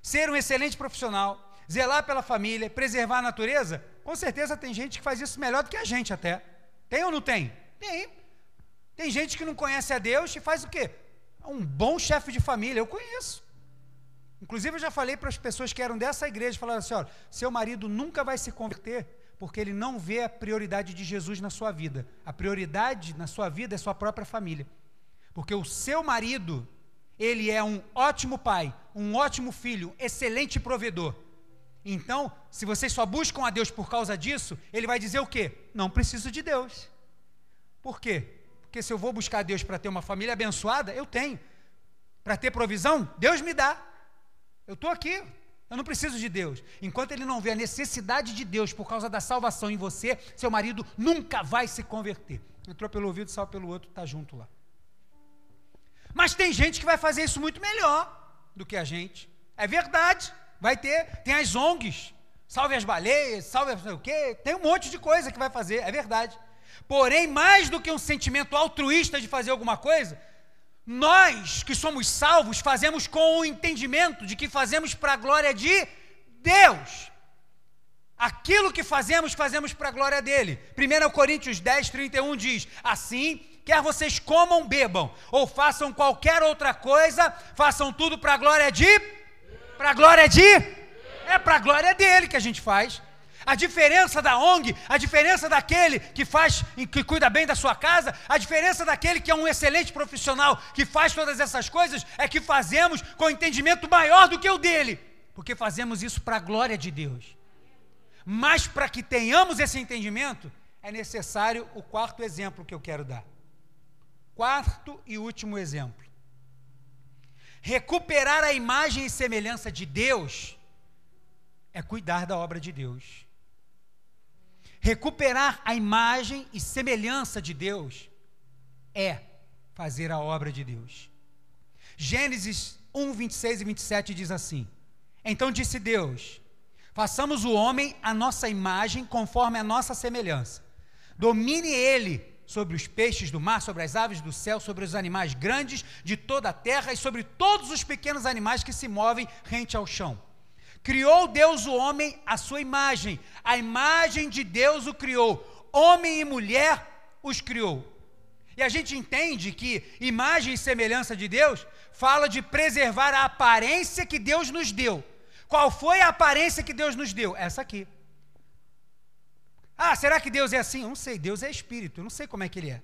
ser um excelente profissional, zelar pela família, preservar a natureza, com certeza tem gente que faz isso melhor do que a gente até. Tem ou não tem? Tem. Tem gente que não conhece a Deus e faz o quê? Um bom chefe de família, eu conheço. Inclusive, eu já falei para as pessoas que eram dessa igreja, falaram assim: olha, seu marido nunca vai se converter porque ele não vê a prioridade de Jesus na sua vida. A prioridade na sua vida é sua própria família. Porque o seu marido, ele é um ótimo pai, um ótimo filho, excelente provedor. Então, se vocês só buscam a Deus por causa disso, ele vai dizer o quê? Não preciso de Deus. Por quê? Porque se eu vou buscar a Deus para ter uma família abençoada, eu tenho. Para ter provisão, Deus me dá. Eu estou aqui, eu não preciso de Deus. Enquanto ele não vê a necessidade de Deus por causa da salvação em você, seu marido nunca vai se converter. Entrou pelo ouvido, saiu pelo outro, está junto lá. Mas tem gente que vai fazer isso muito melhor do que a gente. É verdade. Vai ter, tem as ONGs, salve as baleias, salve não sei o quê, tem um monte de coisa que vai fazer, é verdade. Porém, mais do que um sentimento altruísta de fazer alguma coisa, nós que somos salvos fazemos com o entendimento de que fazemos para a glória de Deus. Aquilo que fazemos, fazemos para a glória dele. 1 Coríntios 10, 31 diz: Assim, quer vocês comam, bebam, ou façam qualquer outra coisa, façam tudo para a glória de. Para a glória de. É para a glória dele que a gente faz. A diferença da ONG, a diferença daquele que faz, que cuida bem da sua casa, a diferença daquele que é um excelente profissional, que faz todas essas coisas, é que fazemos com entendimento maior do que o dele, porque fazemos isso para a glória de Deus. Mas para que tenhamos esse entendimento, é necessário o quarto exemplo que eu quero dar. Quarto e último exemplo. Recuperar a imagem e semelhança de Deus é cuidar da obra de Deus. Recuperar a imagem e semelhança de Deus é fazer a obra de Deus. Gênesis 1, 26 e 27 diz assim: Então disse Deus: Façamos o homem a nossa imagem, conforme a nossa semelhança. Domine ele sobre os peixes do mar, sobre as aves do céu, sobre os animais grandes de toda a terra e sobre todos os pequenos animais que se movem rente ao chão. Criou Deus o homem à sua imagem, a imagem de Deus o criou, homem e mulher os criou. E a gente entende que imagem e semelhança de Deus fala de preservar a aparência que Deus nos deu. Qual foi a aparência que Deus nos deu? Essa aqui. Ah, será que Deus é assim? Eu não sei, Deus é espírito, eu não sei como é que ele é.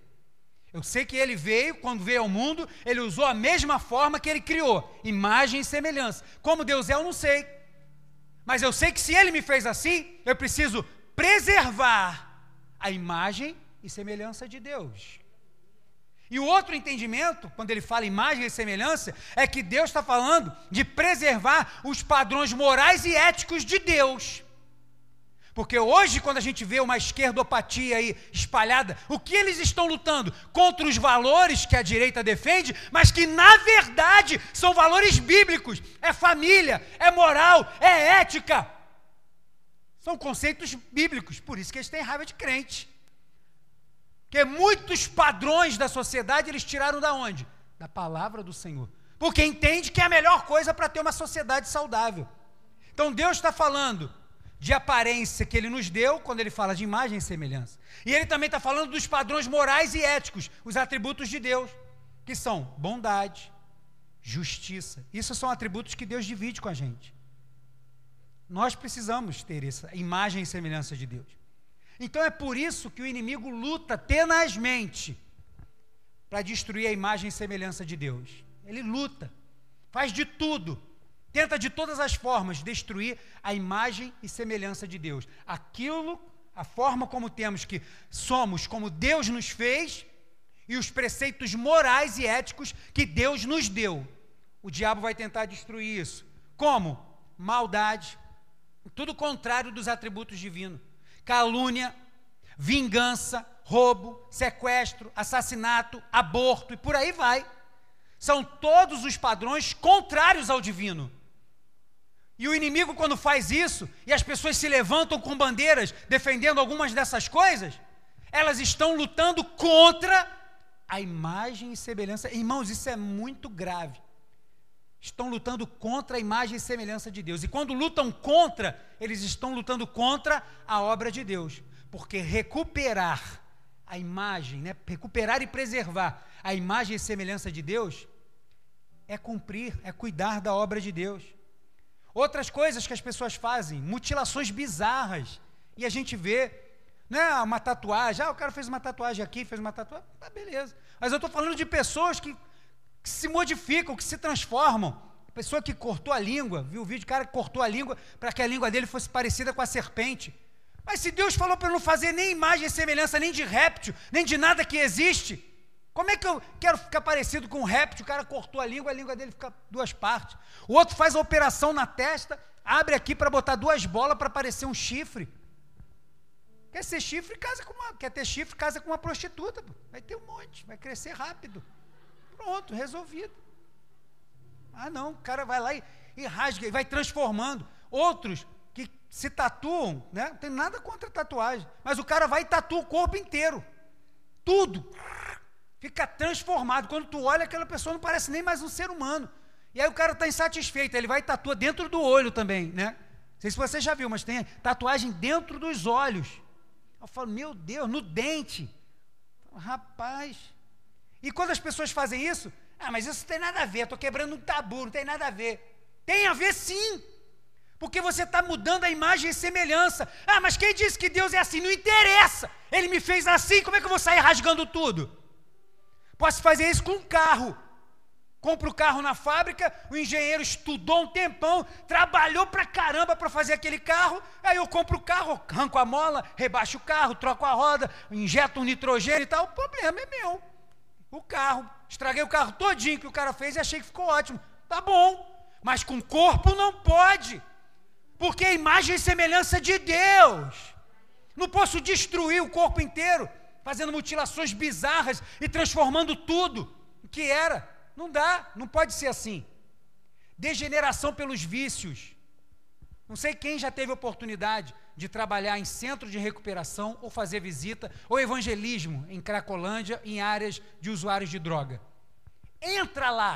Eu sei que ele veio, quando veio ao mundo, ele usou a mesma forma que ele criou, imagem e semelhança. Como Deus é, eu não sei. Mas eu sei que se ele me fez assim, eu preciso preservar a imagem e semelhança de Deus. E o outro entendimento, quando ele fala imagem e semelhança, é que Deus está falando de preservar os padrões morais e éticos de Deus. Porque hoje, quando a gente vê uma esquerdopatia aí espalhada, o que eles estão lutando? Contra os valores que a direita defende, mas que na verdade são valores bíblicos: é família, é moral, é ética. São conceitos bíblicos, por isso que eles têm raiva de crente. Porque muitos padrões da sociedade eles tiraram da onde? Da palavra do Senhor. Porque entende que é a melhor coisa para ter uma sociedade saudável. Então Deus está falando de aparência que ele nos deu, quando ele fala de imagem e semelhança. E ele também está falando dos padrões morais e éticos, os atributos de Deus, que são bondade, justiça. Isso são atributos que Deus divide com a gente. Nós precisamos ter essa imagem e semelhança de Deus. Então é por isso que o inimigo luta tenazmente para destruir a imagem e semelhança de Deus. Ele luta, faz de tudo, tenta de todas as formas destruir a imagem e semelhança de Deus. Aquilo, a forma como temos que somos, como Deus nos fez e os preceitos morais e éticos que Deus nos deu. O diabo vai tentar destruir isso. Como? Maldade, tudo contrário dos atributos divinos calúnia, vingança, roubo, sequestro, assassinato, aborto e por aí vai. São todos os padrões contrários ao divino. E o inimigo, quando faz isso, e as pessoas se levantam com bandeiras defendendo algumas dessas coisas, elas estão lutando contra a imagem e semelhança. Irmãos, isso é muito grave estão lutando contra a imagem e semelhança de Deus. E quando lutam contra, eles estão lutando contra a obra de Deus. Porque recuperar a imagem, né, recuperar e preservar a imagem e semelhança de Deus é cumprir, é cuidar da obra de Deus. Outras coisas que as pessoas fazem, mutilações bizarras, e a gente vê, né, uma tatuagem, ah, o cara fez uma tatuagem aqui, fez uma tatuagem, tá beleza. Mas eu estou falando de pessoas que que se modificam, que se transformam. Pessoa que cortou a língua, viu o vídeo, cara que cortou a língua para que a língua dele fosse parecida com a serpente. Mas se Deus falou para não fazer nem imagem e semelhança, nem de réptil, nem de nada que existe, como é que eu quero ficar parecido com um réptil? O cara cortou a língua, a língua dele fica duas partes. O outro faz a operação na testa, abre aqui para botar duas bolas para parecer um chifre. Quer ser chifre, casa com uma, quer ter chifre, casa com uma prostituta. Vai ter um monte, vai crescer rápido. Pronto, resolvido. Ah, não, o cara vai lá e, e rasga, e vai transformando. Outros que se tatuam, né? Não tem nada contra tatuagem, mas o cara vai e tatua o corpo inteiro. Tudo. Fica transformado. Quando tu olha, aquela pessoa não parece nem mais um ser humano. E aí o cara está insatisfeito, ele vai e tatua dentro do olho também, né? Não sei se você já viu, mas tem tatuagem dentro dos olhos. Eu falo, meu Deus, no dente. Rapaz, e quando as pessoas fazem isso, ah, mas isso não tem nada a ver, estou quebrando um tabu, não tem nada a ver. Tem a ver sim. Porque você está mudando a imagem e semelhança. Ah, mas quem disse que Deus é assim? Não interessa. Ele me fez assim, como é que eu vou sair rasgando tudo? Posso fazer isso com um carro. Compra o carro na fábrica, o engenheiro estudou um tempão, trabalhou pra caramba para fazer aquele carro, aí eu compro o carro, arranco a mola, rebaixo o carro, troco a roda, injeto um nitrogênio e tal, o problema é meu. O carro, estraguei o carro todinho que o cara fez e achei que ficou ótimo. Tá bom, mas com corpo não pode, porque é imagem e semelhança de Deus. Não posso destruir o corpo inteiro, fazendo mutilações bizarras e transformando tudo o que era. Não dá, não pode ser assim. Degeneração pelos vícios. Não sei quem já teve oportunidade de trabalhar em centro de recuperação ou fazer visita ou evangelismo em Cracolândia em áreas de usuários de droga. Entra lá.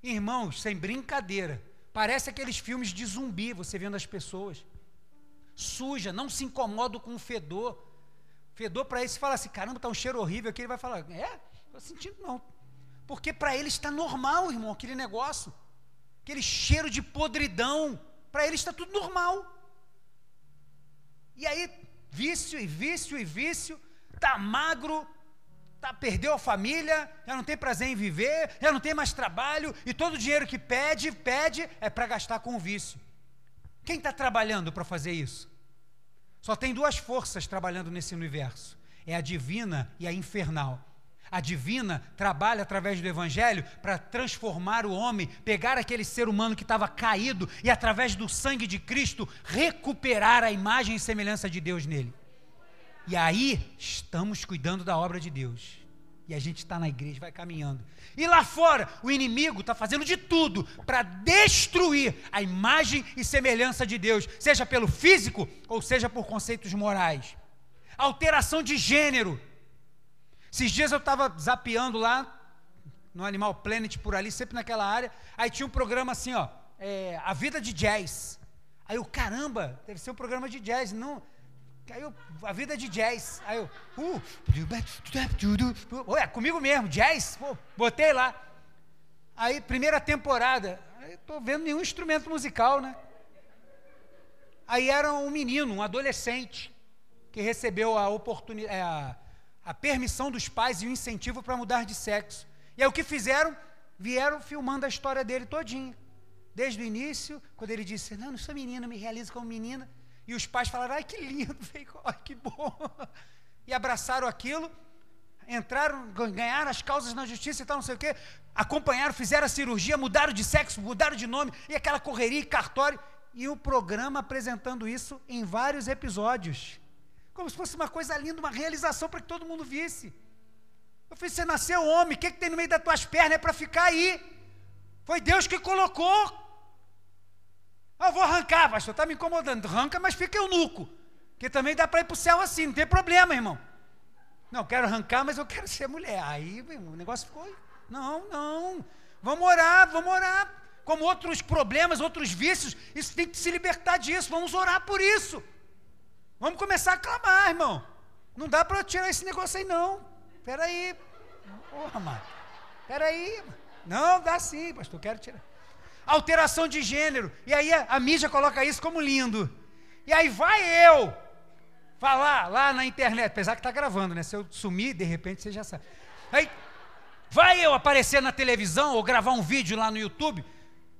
Irmãos, sem brincadeira, parece aqueles filmes de zumbi, você vendo as pessoas. Suja, não se incomoda com o fedor. Fedor para esse fala assim: caramba, está um cheiro horrível aqui. Ele vai falar: é, estou sentindo não, porque para ele está normal, irmão, aquele negócio. Aquele cheiro de podridão. Para ele está tudo normal. E aí, vício e vício e vício, tá magro, tá, perdeu a família, já não tem prazer em viver, já não tem mais trabalho, e todo o dinheiro que pede, pede, é para gastar com o vício. Quem está trabalhando para fazer isso? Só tem duas forças trabalhando nesse universo: é a divina e a infernal. A divina trabalha através do Evangelho para transformar o homem, pegar aquele ser humano que estava caído e, através do sangue de Cristo, recuperar a imagem e semelhança de Deus nele. E aí estamos cuidando da obra de Deus. E a gente está na igreja, vai caminhando. E lá fora, o inimigo está fazendo de tudo para destruir a imagem e semelhança de Deus, seja pelo físico ou seja por conceitos morais. Alteração de gênero esses dias eu estava zapeando lá, no Animal Planet por ali, sempre naquela área. Aí tinha um programa assim, ó, é, A Vida de Jazz. Aí eu, caramba, deve ser um programa de jazz, não. Aí eu, a vida de jazz. Aí eu, uh, é comigo mesmo, jazz, pô, botei lá. Aí, primeira temporada, aí tô vendo nenhum instrumento musical, né? Aí era um menino, um adolescente, que recebeu a oportunidade, é, a permissão dos pais e o incentivo para mudar de sexo. E aí o que fizeram? Vieram filmando a história dele todinha. Desde o início, quando ele disse, não, não sou menina, me realizo como menina. E os pais falaram, ai que lindo, ai que bom. E abraçaram aquilo, entraram, ganharam as causas na justiça e tal, não sei o quê. Acompanharam, fizeram a cirurgia, mudaram de sexo, mudaram de nome, e aquela correria e cartório. E o programa apresentando isso em vários episódios como se fosse uma coisa linda, uma realização para que todo mundo visse. Eu falei, você nasceu homem, o que, que tem no meio das tuas pernas é para ficar aí? Foi Deus que colocou. Ah, eu vou arrancar, pastor, está me incomodando. Arranca, mas fica eunuco. Que também dá para ir para o céu assim, não tem problema, irmão. Não, quero arrancar, mas eu quero ser mulher. Aí, o negócio ficou. Não, não. Vamos orar, vamos orar. Como outros problemas, outros vícios, isso tem que se libertar disso. Vamos orar por isso. Vamos começar a clamar, irmão. Não dá para tirar esse negócio aí, não. Espera aí. Porra, mano. Espera aí. Não, dá sim, pastor. Quero tirar. Alteração de gênero. E aí a, a mídia coloca isso como lindo. E aí vai eu falar lá na internet, apesar que está gravando, né? Se eu sumir, de repente você já sabe. Aí vai eu aparecer na televisão ou gravar um vídeo lá no YouTube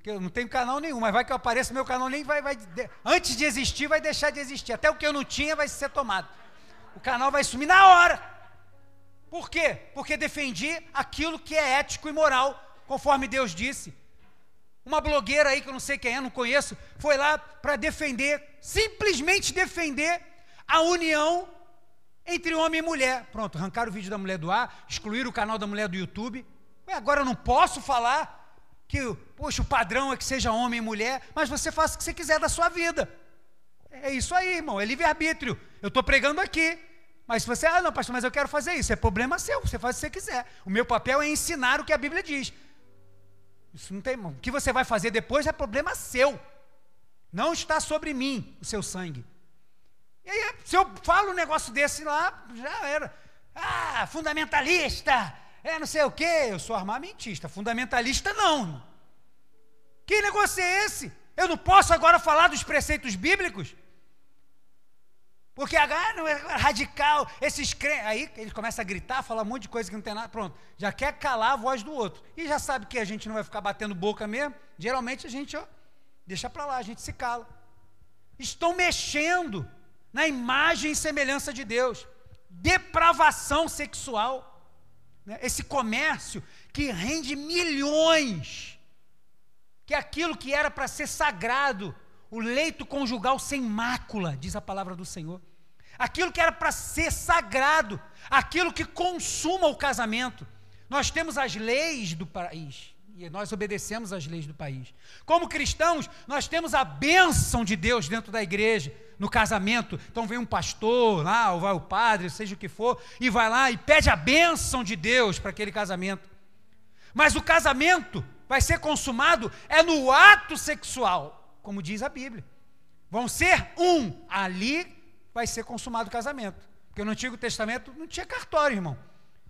que eu não tenho canal nenhum, mas vai que eu apareça, meu canal nem vai, vai, antes de existir, vai deixar de existir. Até o que eu não tinha vai ser tomado. O canal vai sumir na hora. Por quê? Porque defendi aquilo que é ético e moral, conforme Deus disse. Uma blogueira aí que eu não sei quem é, não conheço, foi lá para defender, simplesmente defender a união entre homem e mulher. Pronto, arrancaram o vídeo da mulher do ar, excluíram o canal da mulher do YouTube. Ué, agora eu não posso falar que, poxa, o padrão é que seja homem e mulher, mas você faça o que você quiser da sua vida. É isso aí, irmão, é livre-arbítrio. Eu estou pregando aqui. Mas se você, ah, não, pastor, mas eu quero fazer isso, é problema seu, você faz o que você quiser. O meu papel é ensinar o que a Bíblia diz. Isso não tem, o que você vai fazer depois é problema seu. Não está sobre mim o seu sangue. E aí, se eu falo um negócio desse lá, já era. Ah, fundamentalista, é não sei o quê, eu sou armamentista, fundamentalista não. Que negócio é esse? Eu não posso agora falar dos preceitos bíblicos? Porque agora não é radical, esses crentes. Aí ele começa a gritar, falar um monte de coisa que não tem nada. Pronto, já quer calar a voz do outro. E já sabe que a gente não vai ficar batendo boca mesmo. Geralmente a gente, ó, deixa para lá, a gente se cala. Estão mexendo na imagem e semelhança de Deus. Depravação sexual. Né? Esse comércio que rende milhões. Que é aquilo que era para ser sagrado o leito conjugal sem mácula, diz a palavra do Senhor. Aquilo que era para ser sagrado, aquilo que consuma o casamento. Nós temos as leis do país e nós obedecemos às leis do país. Como cristãos, nós temos a bênção de Deus dentro da igreja, no casamento. Então vem um pastor lá, ou vai o padre, seja o que for, e vai lá e pede a bênção de Deus para aquele casamento. Mas o casamento vai ser consumado é no ato sexual como diz a Bíblia. Vão ser um. Ali vai ser consumado o casamento. Porque no Antigo Testamento não tinha cartório, irmão.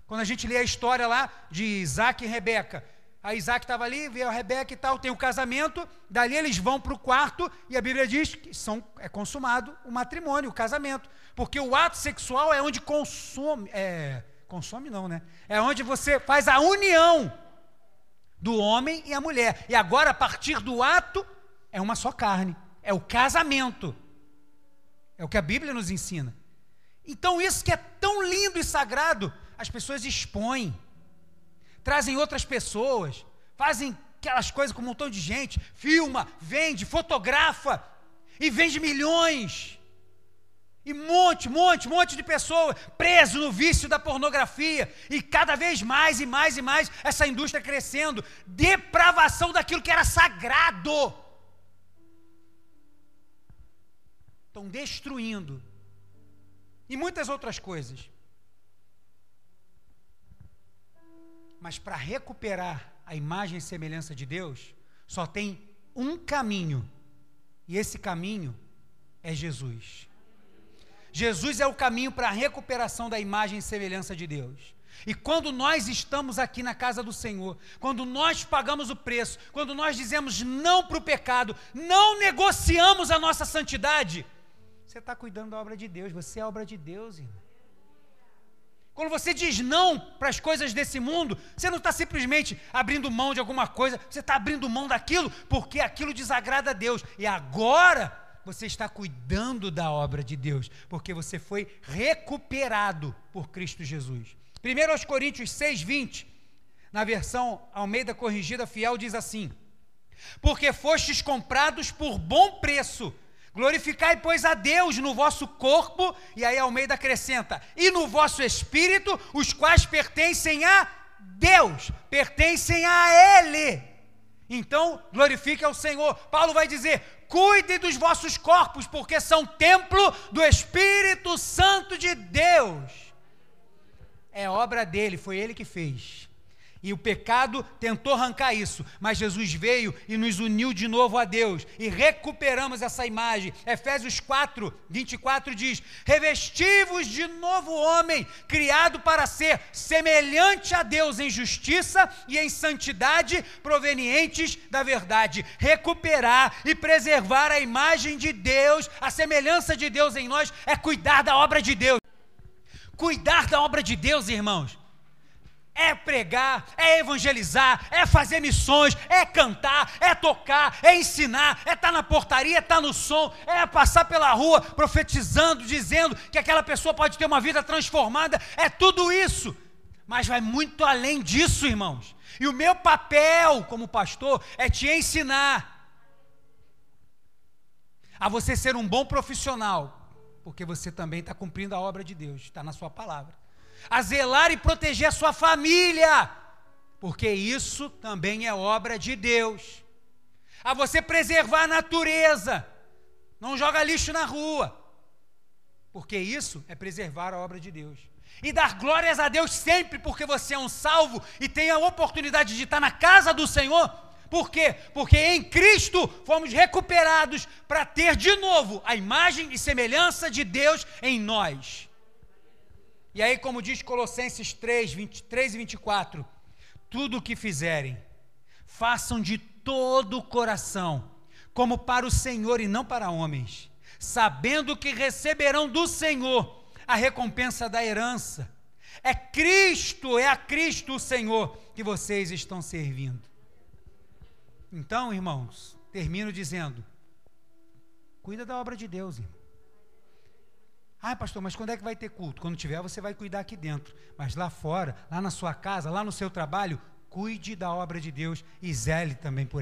Quando a gente lê a história lá de Isaac e Rebeca, a Isaac estava ali, veio a Rebeca e tal, tem o casamento, dali eles vão para o quarto e a Bíblia diz que são, é consumado o matrimônio, o casamento. Porque o ato sexual é onde consome, é, consome não, né? É onde você faz a união do homem e a mulher. E agora, a partir do ato, é uma só carne, é o casamento. É o que a Bíblia nos ensina. Então, isso que é tão lindo e sagrado, as pessoas expõem, trazem outras pessoas, fazem aquelas coisas com um montão de gente, filma, vende, fotografa e vende milhões. E monte, monte, monte de pessoas preso no vício da pornografia. E cada vez mais e mais e mais essa indústria crescendo. Depravação daquilo que era sagrado. Estão destruindo. E muitas outras coisas. Mas para recuperar a imagem e semelhança de Deus, só tem um caminho. E esse caminho é Jesus. Jesus é o caminho para a recuperação da imagem e semelhança de Deus. E quando nós estamos aqui na casa do Senhor, quando nós pagamos o preço, quando nós dizemos não para o pecado, não negociamos a nossa santidade, você está cuidando da obra de Deus, você é obra de Deus, irmão. Quando você diz não para as coisas desse mundo, você não está simplesmente abrindo mão de alguma coisa, você está abrindo mão daquilo porque aquilo desagrada a Deus. E agora você está cuidando da obra de Deus, porque você foi recuperado por Cristo Jesus. 1 aos Coríntios 6, 20, na versão Almeida Corrigida Fiel, diz assim: Porque fostes comprados por bom preço Glorificai, pois, a Deus no vosso corpo, e aí Almeida acrescenta, e no vosso espírito, os quais pertencem a Deus, pertencem a Ele. Então, glorifique ao Senhor. Paulo vai dizer: cuide dos vossos corpos, porque são templo do Espírito Santo de Deus. É obra dele, foi ele que fez. E o pecado tentou arrancar isso, mas Jesus veio e nos uniu de novo a Deus e recuperamos essa imagem. Efésios 4, 24 diz: Revestivos de novo homem, criado para ser semelhante a Deus em justiça e em santidade provenientes da verdade. Recuperar e preservar a imagem de Deus, a semelhança de Deus em nós, é cuidar da obra de Deus. Cuidar da obra de Deus, irmãos é pregar, é evangelizar, é fazer missões, é cantar, é tocar, é ensinar, é estar tá na portaria, é estar tá no som, é passar pela rua profetizando, dizendo que aquela pessoa pode ter uma vida transformada, é tudo isso. Mas vai muito além disso, irmãos. E o meu papel como pastor é te ensinar a você ser um bom profissional, porque você também está cumprindo a obra de Deus, está na sua palavra a zelar e proteger a sua família, porque isso também é obra de Deus. A você preservar a natureza, não joga lixo na rua, porque isso é preservar a obra de Deus. E dar glórias a Deus sempre, porque você é um salvo e tem a oportunidade de estar na casa do Senhor. Por quê? Porque em Cristo fomos recuperados para ter de novo a imagem e semelhança de Deus em nós. E aí, como diz Colossenses 3, 23 e 24: tudo o que fizerem, façam de todo o coração, como para o Senhor e não para homens, sabendo que receberão do Senhor a recompensa da herança. É Cristo, é a Cristo o Senhor que vocês estão servindo. Então, irmãos, termino dizendo: cuida da obra de Deus, irmão. Ah, pastor, mas quando é que vai ter culto? Quando tiver, você vai cuidar aqui dentro. Mas lá fora, lá na sua casa, lá no seu trabalho, cuide da obra de Deus e zele também por